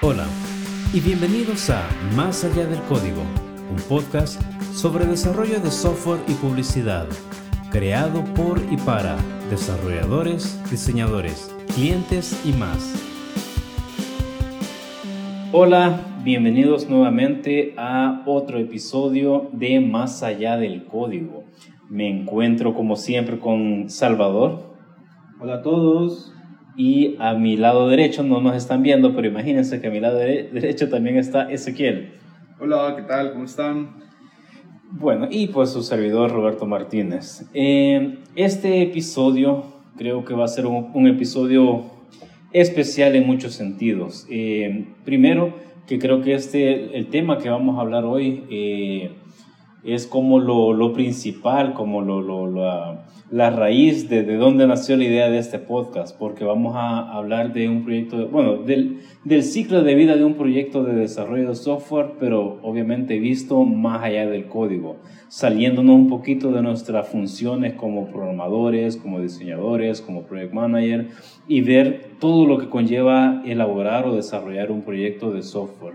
Hola y bienvenidos a Más allá del código, un podcast sobre desarrollo de software y publicidad, creado por y para desarrolladores, diseñadores, clientes y más. Hola, bienvenidos nuevamente a otro episodio de Más allá del código. Me encuentro como siempre con Salvador. Hola a todos. Y a mi lado derecho no nos están viendo, pero imagínense que a mi lado derecho también está Ezequiel. Hola, ¿qué tal? ¿Cómo están? Bueno, y pues su servidor Roberto Martínez. Eh, este episodio creo que va a ser un, episodio especial en muchos sentidos. Eh, primero, que creo que este, el tema que vamos a hablar hoy eh, es como lo, lo principal, como lo, lo, la, la, raíz de, de dónde nació la idea de este podcast, porque vamos a hablar de un proyecto, bueno, del, del ciclo de vida de un proyecto de desarrollo de software, pero obviamente visto más allá del código, saliéndonos un poquito de nuestras funciones como programadores, como diseñadores, como project manager, y ver todo lo que conlleva elaborar o desarrollar un proyecto de software.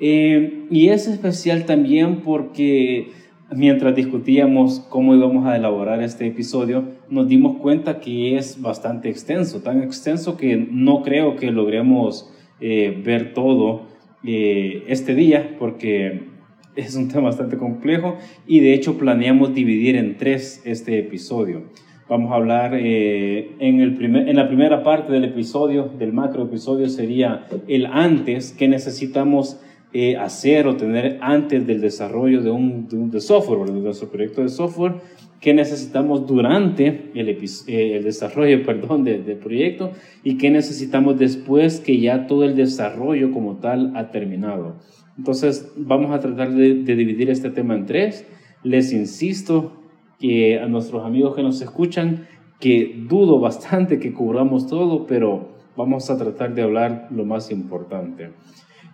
Eh, y es especial también porque mientras discutíamos cómo íbamos a elaborar este episodio, nos dimos cuenta que es bastante extenso, tan extenso que no creo que logremos eh, ver todo eh, este día, porque es un tema bastante complejo y de hecho planeamos dividir en tres este episodio. Vamos a hablar eh, en, el primer, en la primera parte del episodio, del macro episodio, sería el antes que necesitamos eh, hacer o tener antes del desarrollo de un, de software, de nuestro proyecto de software, qué necesitamos durante el, eh, el desarrollo perdón, del proyecto y qué necesitamos después que ya todo el desarrollo como tal ha terminado. Entonces vamos a tratar de, de dividir este tema en tres. Les insisto que a nuestros amigos que nos escuchan, que dudo bastante que cubramos todo, pero vamos a tratar de hablar lo más importante.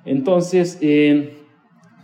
Entonces, eh,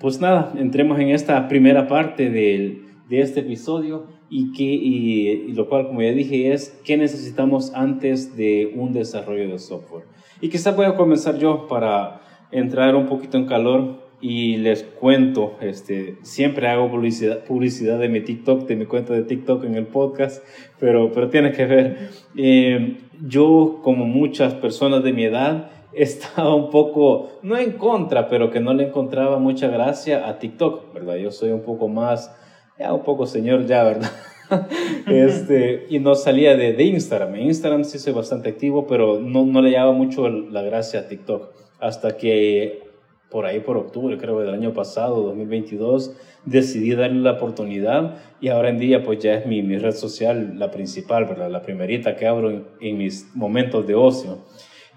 pues nada, entremos en esta primera parte de, de este episodio y, que, lo cual, como ya dije, es qué necesitamos antes de un desarrollo de software. Y quizá voy a comenzar yo para entrar un poquito en calor y les cuento, este, siempre hago publicidad, publicidad de mi TikTok, de mi cuenta de TikTok en el podcast, pero, pero tiene que ver. Eh, yo, como muchas personas de mi edad, estaba un poco, no en contra, pero que no le encontraba mucha gracia a TikTok, ¿verdad? Yo soy un poco más, ya un poco señor ya, ¿verdad? este, y no salía de, de, Instagram. En Instagram sí soy bastante activo, pero no, no le llevaba mucho la gracia a TikTok. Hasta que por ahí por octubre, creo del año pasado, 2022, decidí darle la oportunidad y ahora en día pues ya es mi, mi red social la principal, ¿verdad? La primerita que abro en, en mis momentos de ocio.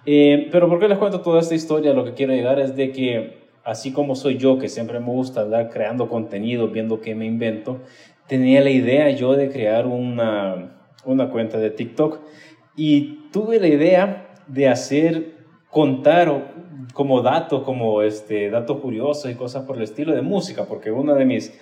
Eh, pero ¿por qué les cuento toda esta historia? Lo que quiero llegar es de que, así como soy yo, que siempre me gusta andar creando contenido, viendo qué me invento, tenía la idea yo de crear una, una cuenta de TikTok y tuve la idea de hacer, contar como datos, como este, datos curiosos y cosas por el estilo de música, porque una de mis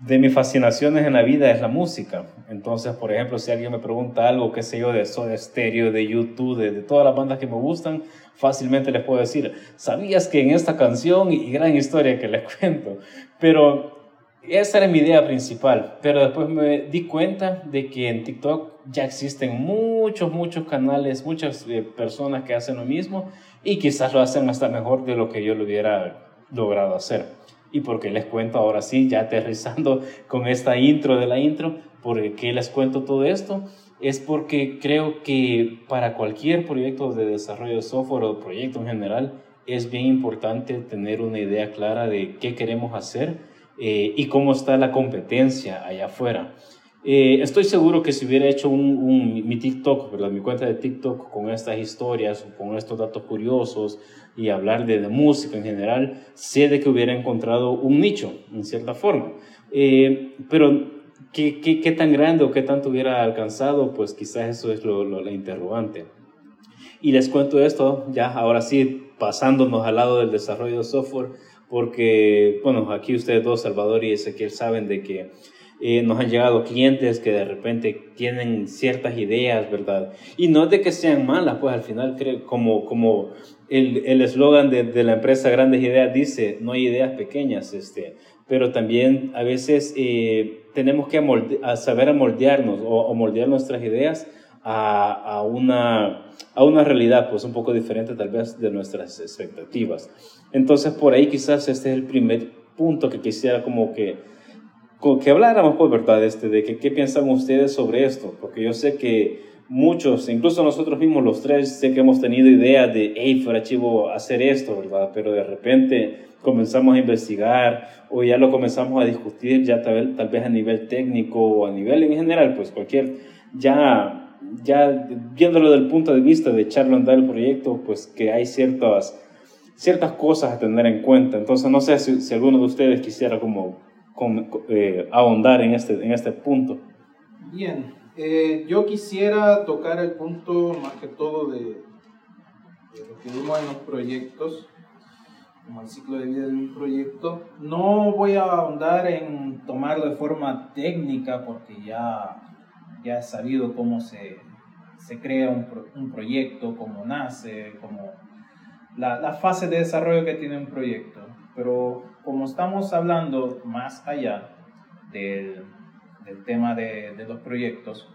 de mis fascinaciones en la vida es la música. Entonces, por ejemplo, si alguien me pregunta algo, qué sé yo, de Soda Stereo, de YouTube, de, todas las bandas que me gustan, fácilmente les puedo decir, ¿sabías que en esta canción y gran historia que les cuento? Pero esa era mi idea principal. Pero después me di cuenta de que en TikTok ya existen muchos, muchos canales, muchas eh, personas que hacen lo mismo y quizás lo hacen hasta mejor de lo que yo lo hubiera logrado hacer. ¿Y porque les cuento ahora sí, ya aterrizando con esta intro de la intro? ¿Por qué les cuento todo esto? Es porque creo que para cualquier proyecto de desarrollo de software o proyecto en general, es bien importante tener una idea clara de qué queremos hacer eh, y cómo está la competencia allá afuera. Eh, estoy seguro que si hubiera hecho un, mi TikTok, ¿verdad? mi cuenta de TikTok con estas historias, con estos datos curiosos y hablar de, de música en general, sé de que hubiera encontrado un nicho, en cierta forma. Eh, pero ¿qué, ¿qué, qué, tan grande o qué tanto hubiera alcanzado? Pues quizás eso es lo, lo, la interrogante. Y les cuento esto, ya ahora sí, pasándonos al lado del desarrollo de software, porque, bueno, aquí ustedes dos, Salvador y Ezequiel, saben de que Eh, nos han llegado clientes que de repente tienen ciertas ideas, ¿verdad? Y no es de que sean malas, pues al final, como, como el eslogan de, de, la empresa Grandes Ideas dice, no hay ideas pequeñas, este, pero también a veces eh, tenemos que a saber moldearnos o, moldear nuestras ideas a, a, una, a una realidad pues un poco diferente tal vez de nuestras expectativas. Entonces por ahí quizás este es el primer punto que quisiera como que que habláramos, pues, ¿verdad? Este, de que, qué piensan ustedes sobre esto, porque yo sé que muchos, incluso nosotros mismos los tres, sé que hemos tenido ideas de, hey, fuera chivo hacer esto, ¿verdad? Pero de repente comenzamos a investigar o ya lo comenzamos a discutir ya tal, tal vez a nivel técnico o a nivel en general, pues cualquier, ya, ya viéndolo desde el punto de vista de echarlo a andar el proyecto, pues que hay ciertas, ciertas cosas a tener en cuenta. Entonces no sé si, si alguno de ustedes quisiera como eh, ahondar en este, en este punto. Bien, eh, yo quisiera tocar el punto más que todo de, lo que vimos en los proyectos, como el ciclo de vida de un proyecto. No voy a ahondar en tomarlo de forma técnica porque ya, ya he sabido cómo se, se crea un, un, proyecto, cómo nace, cómo la, la fase de desarrollo que tiene un proyecto. Pero como estamos hablando más allá del, del tema de, de, los proyectos,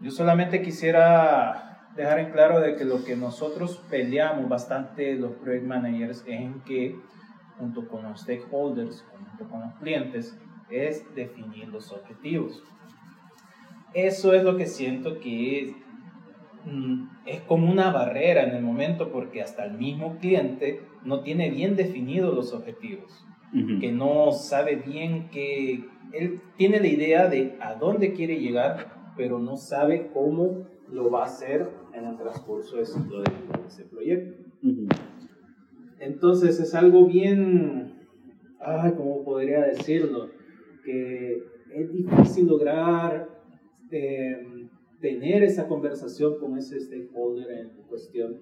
yo solamente quisiera dejar en claro de que lo que nosotros peleamos bastante los project managers es en que junto con los stakeholders, junto con los clientes, es definir los objetivos. Eso es lo que siento que es, mm, es como una barrera en el momento porque hasta el mismo cliente no tiene bien definidos los objetivos, que no sabe bien que él tiene la idea de a dónde quiere llegar, pero no sabe cómo lo va a hacer en el transcurso de, ese proyecto. Entonces es algo bien, ay, ¿cómo podría decirlo? Que es difícil lograr em, tener esa conversación con ese stakeholder en cuestión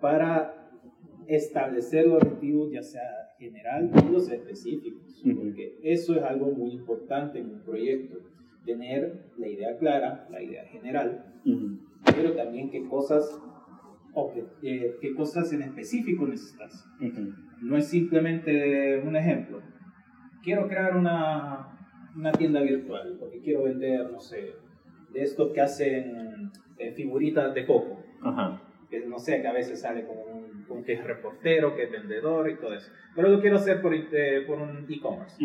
para establecer los objetivos, ya sea general y los específicos, porque eso es algo muy importante en un proyecto, tener la idea clara, la idea general, pero también qué cosas, eh, qué cosas en específico necesitas. No es simplemente un ejemplo. Quiero crear una, una tienda virtual, porque quiero vender, no sé, de estos que hacen eh, figuritas de coco. Que no sé, que a veces sale como un que es reportero, que es vendedor y todo eso. Pero lo quiero hacer por, eh, por un e-commerce.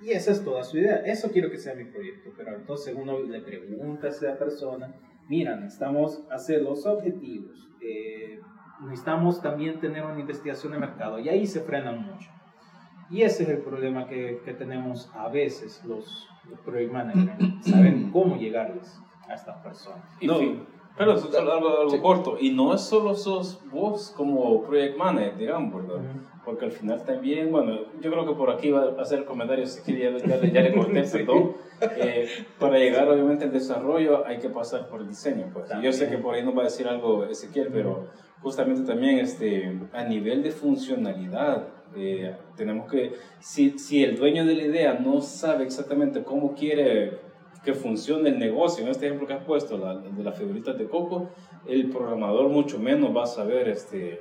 Y esa es toda su idea. Eso quiero que sea mi proyecto. Pero entonces uno le pregunta a esa persona, mira, necesitamos hacer los objetivos. Eh, necesitamos también tener una investigación de mercado. Y ahí se frenan mucho. Y ese es el problema que, que tenemos a veces los, los project managers. Saber cómo llegarles a estas personas. No, pero es algo, algo corto. Y no es solo sos vos como project manager, digamos, ¿verdad? Porque al final también, bueno, yo creo que por aquí va a hacer comentarios, si que ya, ya, le corté, perdón. Eh, para llegar obviamente al desarrollo hay que pasar por el diseño. Pues. yo sé que por ahí nos va a decir algo Ezequiel, pero justamente también este, a nivel de funcionalidad, eh, tenemos que, si, si el dueño de la idea no sabe exactamente cómo quiere que funcione el negocio. En este ejemplo que has puesto, la, de las figuritas de coco, el programador mucho menos va a saber este,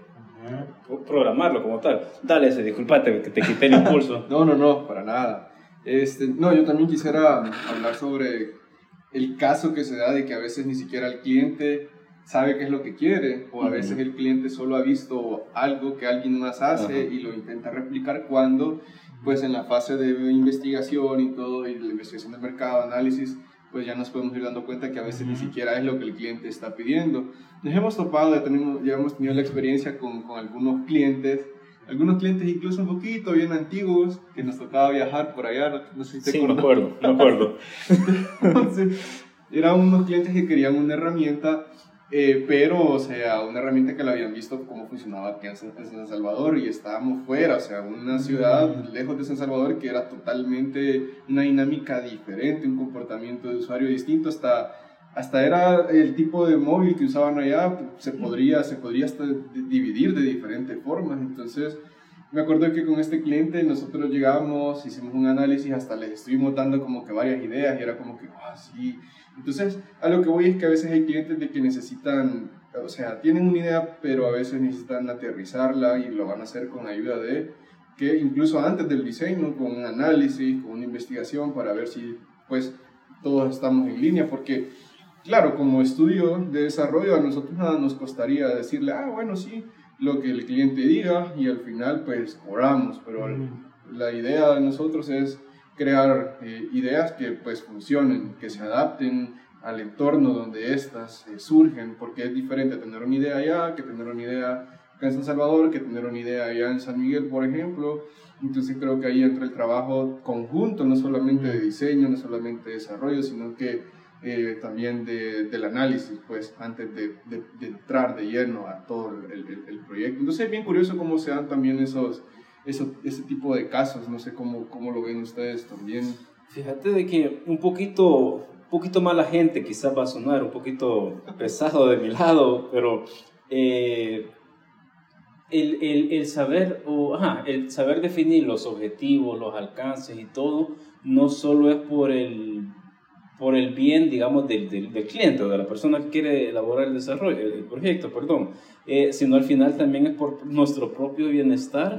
programarlo como tal. Dale ese, disculpate que te quité el impulso. no, no, no, para nada. Este, no, yo también quisiera hablar sobre el caso que se da de que a veces ni siquiera el cliente sabe qué es lo que quiere o a veces el cliente solo ha visto algo que alguien más hace y lo intenta replicar cuando pues en la fase de investigación y todo, y la investigación de mercado, análisis, pues ya nos podemos ir dando cuenta que a veces ni siquiera es lo que el cliente está pidiendo. Nos hemos topado, ya, tenemos, ya hemos tenido la experiencia con, con, algunos clientes, algunos clientes incluso un poquito bien antiguos, que nos tocaba viajar por allá, no, sé si te Sí, me acuerdo, me acuerdo. eran unos clientes que querían una herramienta eh, pero, o sea, una herramienta que la habían visto cómo funcionaba aquí en San Salvador y estábamos fuera, o sea, una ciudad lejos de San Salvador que era totalmente una dinámica diferente, un comportamiento de usuario distinto, hasta, hasta era el tipo de móvil que usaban allá, se podría, se podría hasta dividir de diferentes formas, entonces me acuerdo que con este cliente nosotros llegamos, hicimos un análisis, hasta les estuvimos dando como que varias ideas y era como que, ah, sí. Entonces, a lo que voy es que a veces hay clientes de que necesitan, o sea, tienen una idea, pero a veces necesitan aterrizarla y lo van a hacer con ayuda de, que incluso antes del diseño, con un análisis, con una investigación para ver si, pues, todos estamos en línea, porque, claro, como estudio de desarrollo, a nosotros nada nos costaría decirle, ah, bueno, sí, lo que el cliente diga y al final pues cobramos, pero la idea de nosotros es crear eh, ideas que pues funcionen, que se adapten al entorno donde éstas eh, surgen, porque es diferente tener una idea allá que tener una idea acá en San Salvador, que tener una idea allá en San Miguel, por ejemplo. Entonces creo que ahí entra el trabajo conjunto, no solamente de diseño, no solamente de desarrollo, sino que eh, también de, del análisis, pues, antes de, de, entrar de lleno a todo el, el, proyecto. Entonces es bien curioso cómo se dan también esos, esos, ese tipo de casos, no sé cómo, cómo lo ven ustedes también. Fíjate de que un poquito, un poquito mala gente quizás va a sonar, un poquito pesado de mi lado, pero eh, el, el, el, saber, o, ajá, el saber definir los objetivos, los alcances y todo, no solo es por el por el bien, digamos, del, del, cliente o de la persona que quiere elaborar el desarrollo, el, proyecto, perdón, eh, sino al final también es por nuestro propio bienestar,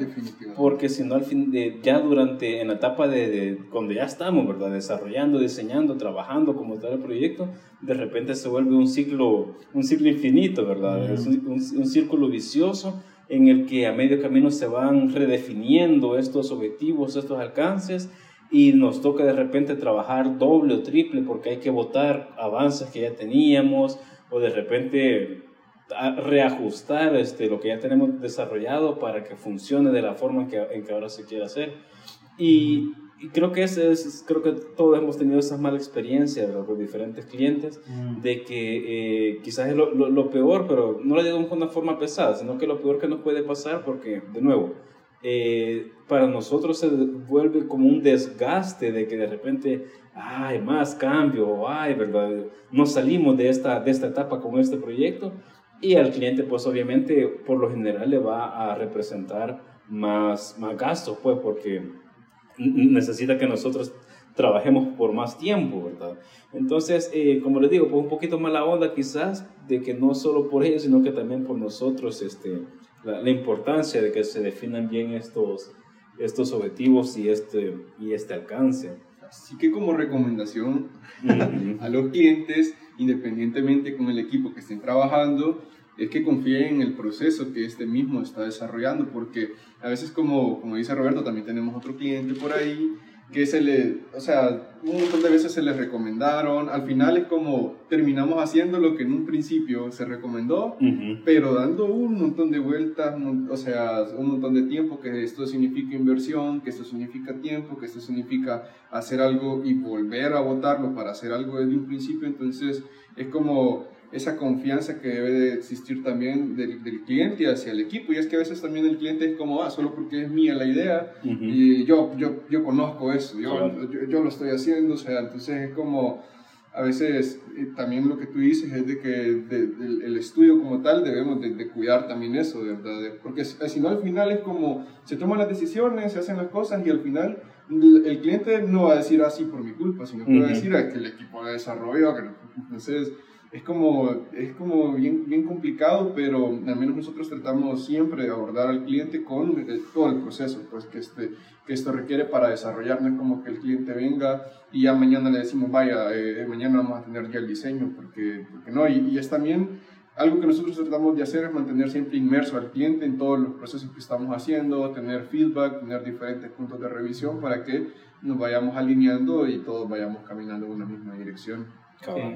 porque si no al fin, de, ya durante, en la etapa de, de, cuando ya estamos, ¿verdad?, desarrollando, diseñando, trabajando como tal el proyecto, de repente se vuelve un ciclo, un ciclo infinito, ¿verdad? Es un, un círculo vicioso en el que a medio camino se van redefiniendo estos objetivos, estos alcances, y nos toca de repente trabajar doble o triple porque hay que votar avances que ya teníamos o de repente reajustar este, lo que ya tenemos desarrollado para que funcione de la forma en que, en que ahora se quiere hacer. Y, creo que ese es, creo que todos hemos tenido esa mala experiencia con diferentes clientes mm. de que eh, quizás es lo, lo, lo, peor, pero no lo digo de una forma pesada, sino que lo peor que nos puede pasar porque, de nuevo, eh, para nosotros se vuelve como un desgaste de que de repente, hay más cambio, ay, ¿verdad? No salimos de esta, de esta etapa con este proyecto y al cliente pues obviamente por lo general le va a representar más, más gastos, pues porque necesita que nosotros trabajemos por más tiempo, ¿verdad? Entonces, eh, como les digo, pues un poquito más la onda quizás de que no solo por ellos, sino que también por nosotros, este, la, importancia de que se definan bien estos, estos objetivos y este, y este alcance. Así que como recomendación a los clientes, independientemente con el equipo que estén trabajando, es que confíen en el proceso que este mismo está desarrollando, porque a veces como, como dice Roberto, también tenemos otro cliente por ahí que se le, o sea, un montón de veces se les recomendaron, al final es como terminamos haciendo lo que en un principio se recomendó, pero dando un montón de vueltas, o sea, un montón de tiempo, que esto significa inversión, que esto significa tiempo, que esto significa hacer algo y volver a votarlo para hacer algo desde un principio, entonces es como esa confianza que debe de existir también del, del, cliente hacia el equipo. Y es que a veces también el cliente es como, ah, solo porque es mía la idea y yo, yo, yo conozco eso, yo, yo, lo estoy haciendo, o sea, entonces es como, a veces eh, también lo que tú dices es de que el estudio como tal debemos de, cuidar también eso, ¿verdad? Porque si no al final es como, se toman las decisiones, se hacen las cosas y al final el cliente no va a decir así por mi culpa, sino que va a decir ah, que el equipo de desarrollo, que entonces es como, es como bien, bien complicado, pero al menos nosotros tratamos siempre de abordar al cliente con todo el proceso pues, que, este, que esto requiere para desarrollar. No es como que el cliente venga y ya mañana le decimos, vaya, eh, mañana vamos a tener ya el diseño, porque, porque no. Y, y, es también algo que nosotros tratamos de hacer es mantener siempre inmerso al cliente en todos los procesos que estamos haciendo, tener feedback, tener diferentes puntos de revisión para que nos vayamos alineando y todos vayamos caminando en una misma dirección.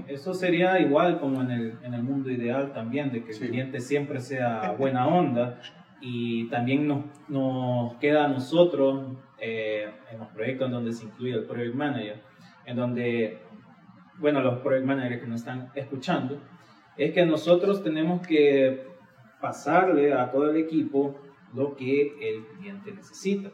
Eso sería igual como en el, en el, mundo ideal también, de que el cliente siempre sea buena onda y también nos, nos queda a nosotros eh, en los proyectos en donde se incluye el project manager, en donde, bueno, los project managers que nos están escuchando, es que nosotros tenemos que pasarle a todo el equipo lo que el cliente necesita.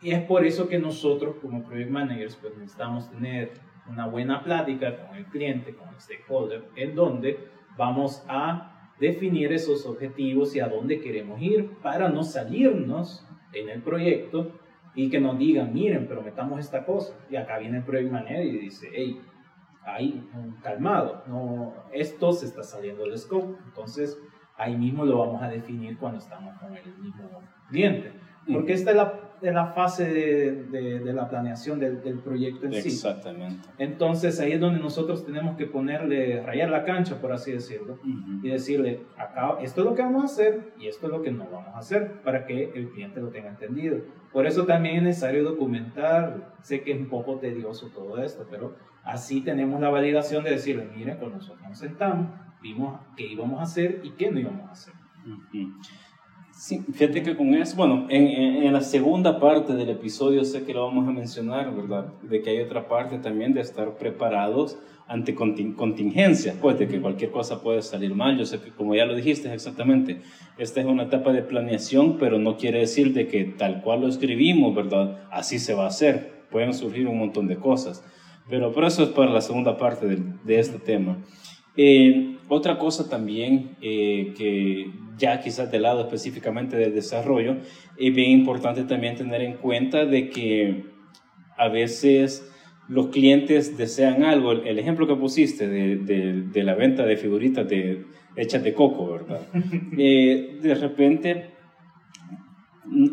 Y es por eso que nosotros como project managers pues necesitamos tener una buena plática con el cliente, con el stakeholder, en donde vamos a definir esos objetivos y a dónde queremos ir para no salirnos en el proyecto y que nos digan, miren, pero metamos esta cosa. Y acá viene el project manager y dice, hey, ahí, calmado, no, esto se está saliendo del scope. Entonces, ahí mismo lo vamos a definir cuando estamos con el mismo cliente. Porque esta es la, es la fase de, de, la planeación del, del, proyecto en sí. Exactamente. Entonces ahí es donde nosotros tenemos que ponerle, rayar la cancha, por así decirlo, y decirle, acá, esto es lo que vamos a hacer y esto es lo que no vamos a hacer, para que el cliente lo tenga entendido. Por eso también es necesario documentar, sé que es un poco tedioso todo esto, pero así tenemos la validación de decirle, miren, con nosotros nos sentamos, vimos qué íbamos a hacer y qué no íbamos a hacer. Sí, fíjate que con eso, bueno, en, en, la segunda parte del episodio sé que lo vamos a mencionar, ¿verdad? De que hay otra parte también de estar preparados ante contingencias, pues de que cualquier cosa puede salir mal. Yo sé que como ya lo dijiste exactamente, esta es una etapa de planeación, pero no quiere decir de que tal cual lo escribimos, ¿verdad? Así se va a hacer. Pueden surgir un montón de cosas. Pero por eso es para la segunda parte de, de este tema. Eh, otra cosa también eh, que ya quizás del lado específicamente del desarrollo, es bien importante también tener en cuenta de que a veces los clientes desean algo. El ejemplo que pusiste de, de, la venta de figuritas de, hechas de coco, ¿verdad? Eh, de repente,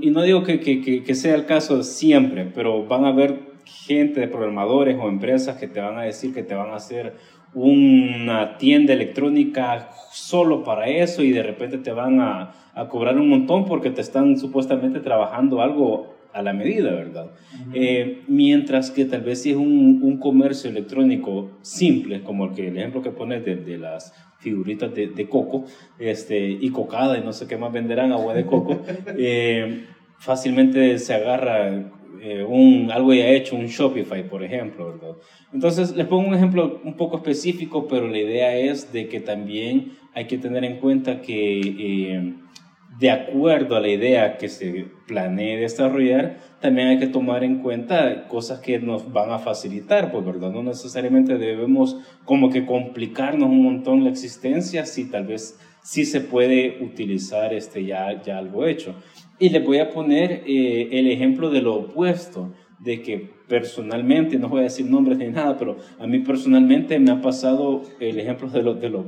y no digo que, que, que, sea el caso siempre, pero van a haber gente de programadores o empresas que te van a decir que te van a hacer una tienda electrónica solo para eso y de repente te van a, a, cobrar un montón porque te están supuestamente trabajando algo a la medida, ¿verdad? Eh, mientras que tal vez si es un, un, comercio electrónico simple, como el, que, el ejemplo que pones de, de las figuritas de, de, coco este, y cocada y no sé qué más venderán, agua de coco, eh, fácilmente se agarra eh, un, algo ya hecho, un Shopify, por ejemplo, ¿verdad? Entonces, les pongo un ejemplo un poco específico, pero la idea es de que también hay que tener en cuenta que eh, de acuerdo a la idea que se planee desarrollar, también hay que tomar en cuenta cosas que nos van a facilitar, pues, ¿verdad? No necesariamente debemos como que complicarnos un montón la existencia si tal vez sí se puede utilizar este ya, ya algo hecho. Y les voy a poner eh, el ejemplo de lo opuesto, de que personalmente, no voy a decir nombres ni nada, pero a mí personalmente me ha pasado el ejemplo de lo, de lo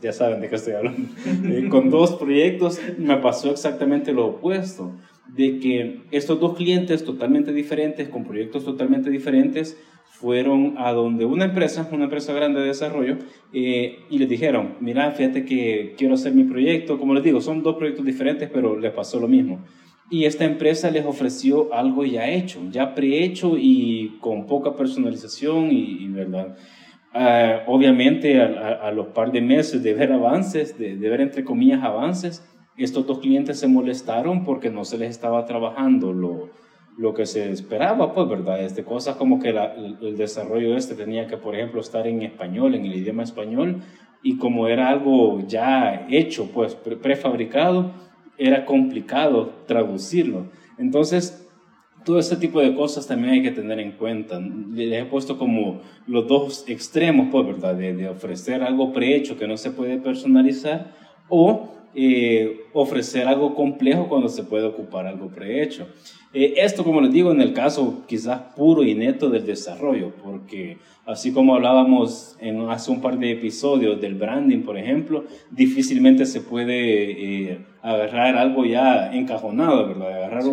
ya, saben de qué estoy hablando, eh, con dos proyectos me pasó exactamente lo opuesto, de que estos dos clientes totalmente diferentes, con proyectos totalmente diferentes, fueron a donde una empresa, una empresa grande de desarrollo, eh, y les dijeron, mira, fíjate que quiero hacer mi proyecto, como les digo, son dos proyectos diferentes, pero les pasó lo mismo. Y esta empresa les ofreció algo ya hecho, ya prehecho y con poca personalización y, verdad. Ah, obviamente a, los par de meses de ver avances, de, de ver entre comillas avances, estos dos clientes se molestaron porque no se les estaba trabajando lo, lo que se esperaba, pues, ¿verdad? Este, cosas como que el desarrollo este tenía que, por ejemplo, estar en español, en el idioma español, y como era algo ya hecho, pues, prefabricado, era complicado traducirlo. Entonces, todo ese tipo de cosas también hay que tener en cuenta. Les he puesto como los dos extremos, pues, ¿verdad? De, de ofrecer algo prehecho que no se puede personalizar o eh, ofrecer algo complejo cuando se puede ocupar algo prehecho. Eh, esto, como les digo, en el caso quizás puro y neto del desarrollo, porque así como hablábamos en, hace un par de episodios del branding, por ejemplo, difícilmente se puede eh, agarrar algo ya encajonado, ¿verdad? Agarrar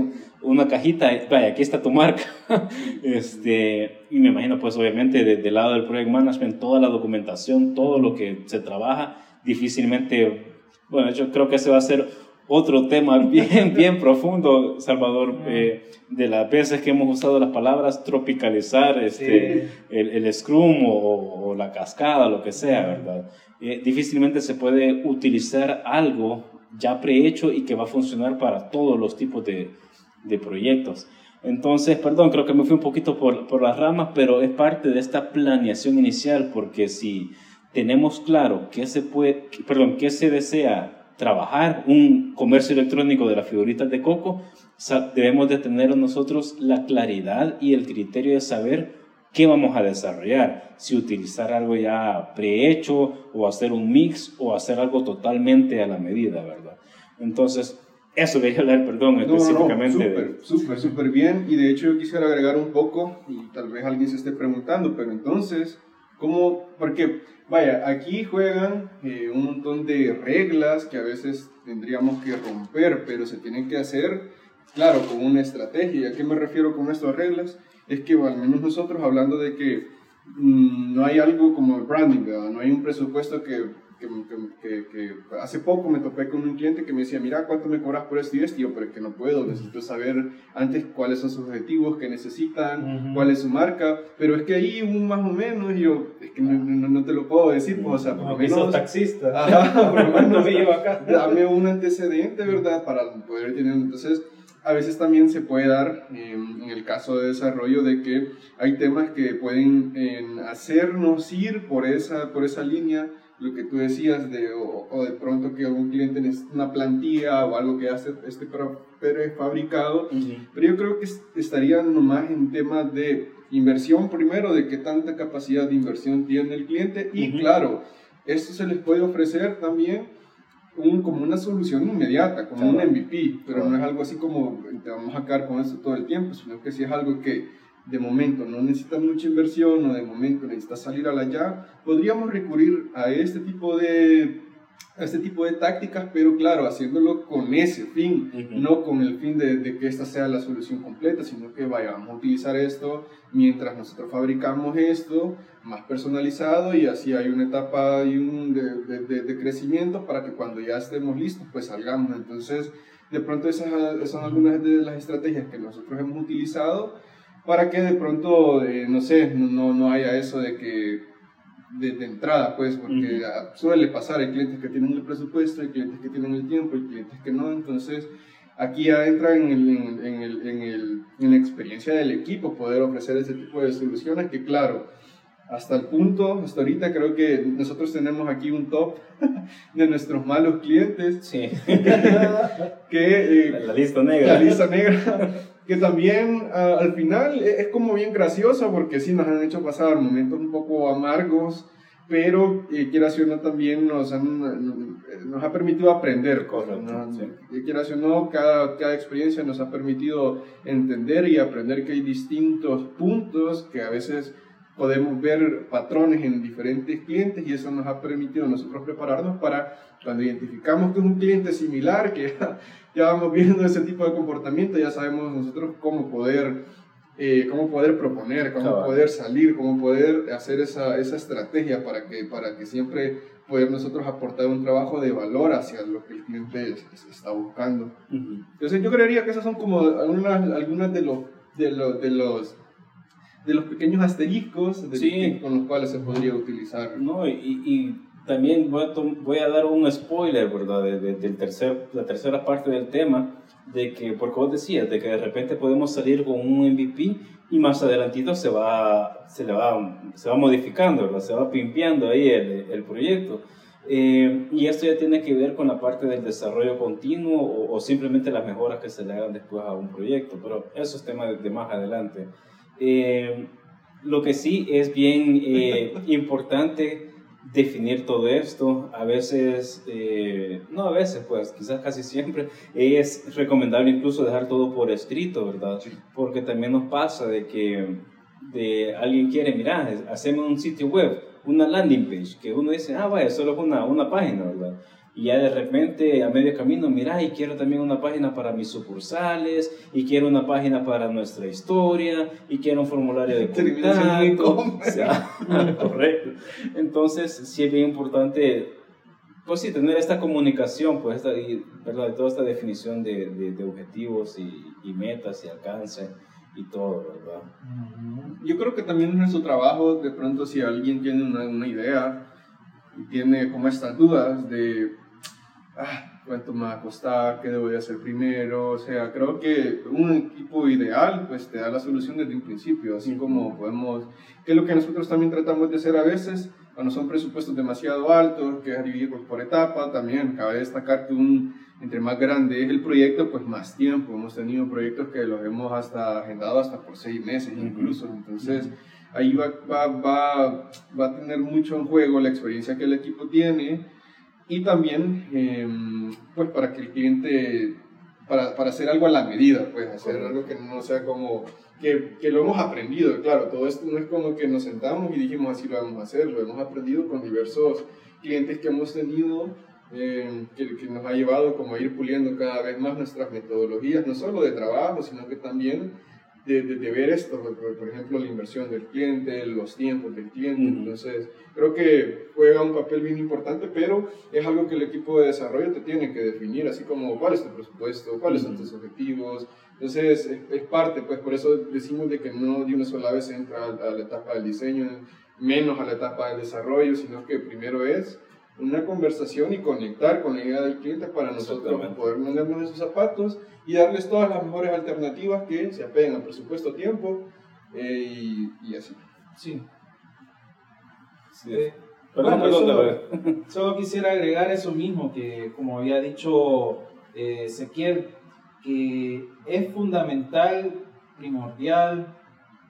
una cajita, vaya, aquí está tu marca. este, y me imagino, pues obviamente, desde el lado del project management, toda la documentación, todo lo que se trabaja, difícilmente bueno, yo creo que ese va a ser otro tema bien, bien profundo, Salvador, eh, de las veces que hemos usado las palabras tropicalizar este, el, el, Scrum o, la cascada, lo que sea, ¿verdad? Eh, difícilmente se puede utilizar algo ya prehecho y que va a funcionar para todos los tipos de, de proyectos. Entonces, perdón, creo que me fui un poquito por, por las ramas, pero es parte de esta planeación inicial, porque si tenemos claro qué se puede, perdón, qué se desea trabajar, un comercio electrónico de las figuritas de coco, debemos de tener nosotros la claridad y el criterio de saber qué vamos a desarrollar, si utilizar algo ya prehecho o hacer un mix o hacer algo totalmente a la medida, ¿verdad? Entonces, eso quería hablar, perdón, específicamente. No, súper, súper, súper bien. Y de hecho yo quisiera agregar un poco, y tal vez alguien se esté preguntando, pero entonces, ¿cómo? Porque, vaya, aquí juegan eh, un montón de reglas que a veces tendríamos que romper, pero se tienen que hacer, claro, con una estrategia. ¿A qué me refiero con estas reglas? Es que, al menos nosotros, hablando de que mm, no hay algo como el branding, no hay un presupuesto que que, que, hace poco me topé con un cliente que me decía, mira, ¿cuánto me cobras por esto y esto? Y yo, pero es que no puedo, necesito saber antes cuáles son sus objetivos, qué necesitan, cuál es su marca, pero es que ahí un más o menos, y yo, es que no, no, te lo puedo decir, pues, o sea, por lo menos... taxista. Ajá, por lo menos me llevo acá. dame un antecedente, ¿verdad? Para poder tener, entonces a veces también se puede dar en el caso de desarrollo de que hay temas que pueden hacernos ir por esa, por esa línea lo que tú decías, de, o, de pronto que algún cliente necesita una plantilla o algo que hace este prefabricado, pero yo creo que estaría nomás en temas de inversión primero, de qué tanta capacidad de inversión tiene el cliente y claro, esto se les puede ofrecer también un, como una solución inmediata, como un MVP, pero no es algo así como te vamos a sacar con esto todo el tiempo, sino que si es algo que de momento no necesita mucha inversión o de momento necesita salir a la ya, podríamos recurrir a este tipo de a este tipo de tácticas, pero claro, haciéndolo con ese fin, no con el fin de, de, que esta sea la solución completa, sino que vayamos a utilizar esto mientras nosotros fabricamos esto más personalizado y así hay una etapa y un de, de, de, crecimiento para que cuando ya estemos listos, pues salgamos. Entonces, de pronto esas son algunas de las estrategias que nosotros hemos utilizado para que de pronto, eh, no sé, no, no haya eso de que de, entrada, pues, porque suele pasar, hay clientes que tienen el presupuesto, hay clientes que tienen el tiempo, hay clientes que no, entonces aquí ya entra en, el, en, el, en, el, en la experiencia del equipo poder ofrecer ese tipo de soluciones que, claro, hasta el punto, hasta ahorita creo que nosotros tenemos aquí un top de nuestros malos clientes. Sí. que, eh, la lista negra. La lista negra que también al final e, es como bien graciosa porque sí nos han hecho pasar momentos un poco amargos, pero eh, quieras o no también nos, han, nos ha permitido aprender cosas. ¿no? Sí. Quieras o no, cada, cada experiencia nos ha permitido entender y aprender que hay distintos puntos que a veces podemos ver patrones en diferentes clientes y eso nos ha permitido nosotros prepararnos para cuando identificamos que es un cliente similar, que ya, vamos viendo ese tipo de comportamiento, ya sabemos nosotros cómo poder, eh, cómo poder proponer, cómo poder salir, cómo poder hacer esa, esa estrategia para que, para que siempre poder nosotros aportar un trabajo de valor hacia lo que el cliente está buscando. Entonces yo creería que esas son como algunas, algunas de, los, de, los, de los de los pequeños asteriscos con los cuales se podría utilizar. No, y, y también voy a, voy a, dar un spoiler, ¿verdad? De, del tercer, la tercera parte del tema, de que, porque vos decías, de que de repente podemos salir con un MVP y más adelantito se va, se le va, se va modificando, ¿verdad? Se va pimpeando ahí el, el proyecto. Eh, y esto ya tiene que ver con la parte del desarrollo continuo o, o, simplemente las mejoras que se le hagan después a un proyecto, pero eso es tema de, de más adelante. Eh, lo que sí es bien eh, importante definir todo esto. A veces, eh, no a veces, pues quizás casi siempre, es recomendable incluso dejar todo por escrito, ¿verdad? Porque también nos pasa de que de alguien quiere, mira, hacemos un sitio web, una landing page, que uno dice, ah, vaya, solo es una, una página, ¿verdad? Y ya de repente a medio camino, mira, y quiero también una página para mis sucursales, y quiero una página para nuestra historia, y quiero un formulario de contacto. sea, correcto. Entonces, sí es bien importante, pues sí, tener esta comunicación, pues, esta, y, ¿verdad? toda esta definición de, de, objetivos y, y, metas y alcance y todo, ¿verdad? Yo creo que también en nuestro trabajo, de pronto, si alguien tiene una, una idea, y tiene como estas dudas de ah, cuánto me va a costar, qué debo de hacer primero, o sea, creo que un equipo ideal pues te da la solución desde un principio, así como podemos, que es lo que nosotros también tratamos de hacer a veces, cuando son presupuestos demasiado altos, que es dividir por etapa, también cabe destacar que un, entre más grande es el proyecto, pues más tiempo, hemos tenido proyectos que los hemos hasta agendado hasta por seis meses incluso, entonces ahí va, va, va, va a tener mucho en juego la experiencia que el equipo tiene y también em, pues para que el cliente, para, para, hacer algo a la medida, pues hacer algo que no sea como, que, que, lo hemos aprendido, claro, todo esto no es como que nos sentamos y dijimos así lo vamos a hacer, lo hemos aprendido con diversos clientes que hemos tenido. Em, que, que, nos ha llevado como a ir puliendo cada vez más nuestras metodologías, no solo de trabajo, sino que también de, de, ver esto, por, ejemplo, la inversión del cliente, los tiempos del cliente. Entonces, creo que juega un papel bien importante, pero es algo que el equipo de desarrollo te tiene que definir, así como cuál es tu presupuesto, cuáles son tus objetivos. Entonces, es, parte, pues por eso decimos de que no de una sola vez entra a la etapa del diseño, menos a la etapa del desarrollo, sino que primero es una conversación y conectar con la idea del cliente para nosotros poder ponernos en sus zapatos y darles todas las mejores alternativas que se apeguen al presupuesto, tiempo eh, y, y, así. Sí. sí. Eh, bueno, solo, solo, quisiera agregar eso mismo, que como había dicho eh, Ezequiel, que es fundamental, primordial,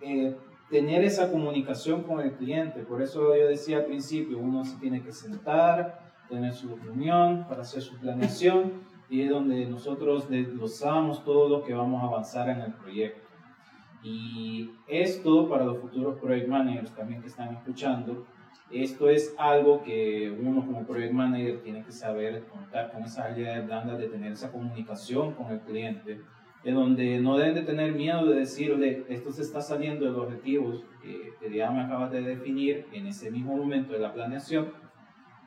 eh, tener esa comunicación con el cliente. Por eso yo decía al principio, uno se tiene que sentar, tener su reunión para hacer su planeación y es donde nosotros desglosamos todo lo que vamos a avanzar en el proyecto. Y esto para los futuros project managers también que están escuchando, esto es algo que uno como project manager tiene que saber contar con esa habilidad blanda de tener esa comunicación con el cliente en donde no deben de tener miedo de decirle, esto se está saliendo de los objetivos que, ya me acabas de definir en ese mismo momento de la planeación,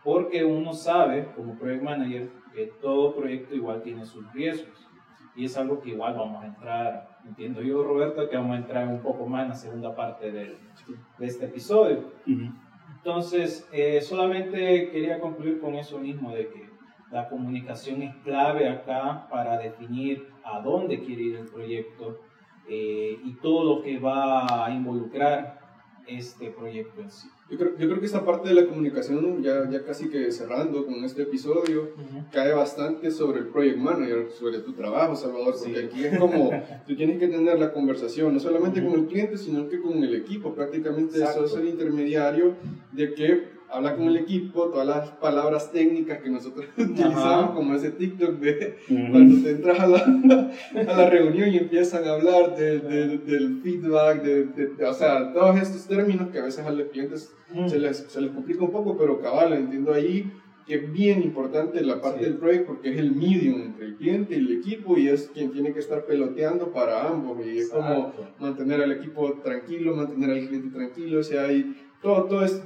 porque uno sabe como project manager que todo proyecto igual tiene sus riesgos. Y es algo que igual vamos a entrar, entiendo yo Roberto, que vamos a entrar un poco más en la segunda parte de, de este episodio. Entonces, eh, solamente quería concluir con eso mismo, de que la comunicación es clave acá para definir a dónde quiere ir el proyecto eh, y todo lo que va a involucrar este proyecto en sí. Yo creo, yo creo que esa parte de la comunicación, ya, ya casi que cerrando con este episodio, cae bastante sobre el project manager, sobre tu trabajo, Salvador, porque aquí es como, tú tienes que tener la conversación, no solamente con el cliente, sino que con el equipo, prácticamente eso es el intermediario de que habla con el equipo, todas las palabras técnicas que nosotros utilizamos, como ese TikTok de cuando te entras a la, a la, reunión y empiezan a hablar de, del feedback, de, o sea, todos estos términos que a veces a los clientes se, les, se les complica un poco, pero cabal, entiendo ahí que es bien importante la parte del proyecto porque es el medium entre el cliente y el equipo y es quien tiene que estar peloteando para ambos y es como mantener al equipo tranquilo, mantener al cliente tranquilo, o sea, hay todo, todo es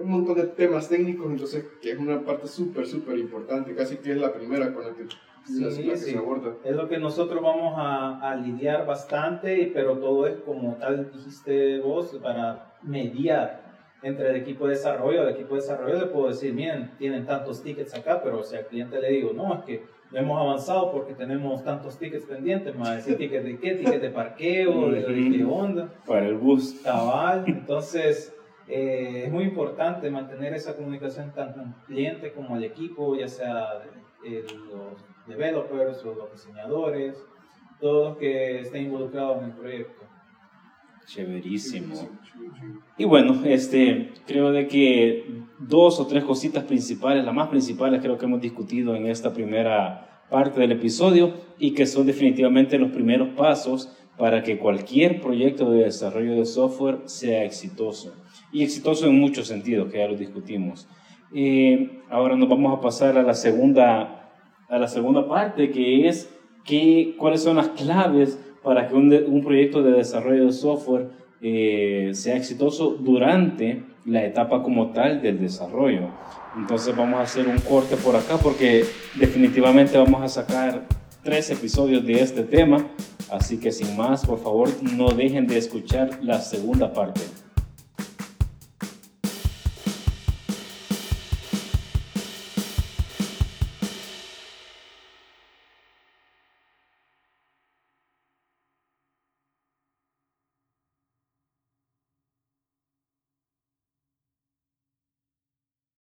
un montón de temas técnicos, entonces que es una parte súper, súper importante, casi que es la primera con la que, se aborda. Es lo que nosotros vamos a, a, lidiar bastante, pero todo es como tal dijiste vos, para mediar entre el equipo de desarrollo. El equipo de desarrollo le puedo decir, miren, tienen tantos tickets acá, pero si al cliente le digo, no, es que hemos avanzado porque tenemos tantos tickets pendientes, más decir tickets de qué, tickets de parqueo, de, de qué onda. Para el bus. Cabal, entonces eh, es muy importante mantener esa comunicación tanto el cliente como el equipo, ya sea los developers o los diseñadores, todos los que estén involucrados en el proyecto. Chéverísimo. Y bueno, este, creo de que dos o tres cositas principales, las más principales creo que hemos discutido en esta primera parte del episodio y que son definitivamente los primeros pasos para que cualquier proyecto de desarrollo de software sea exitoso y exitoso en muchos sentidos, que ya lo discutimos. Eh, ahora nos vamos a pasar a la segunda, a la segunda parte, que es que, cuáles son las claves para que un, un proyecto de desarrollo de software eh, sea exitoso durante la etapa como tal del desarrollo. Entonces vamos a hacer un corte por acá porque definitivamente vamos a sacar tres episodios de este tema. Así que sin más, por favor, no dejen de escuchar la segunda parte.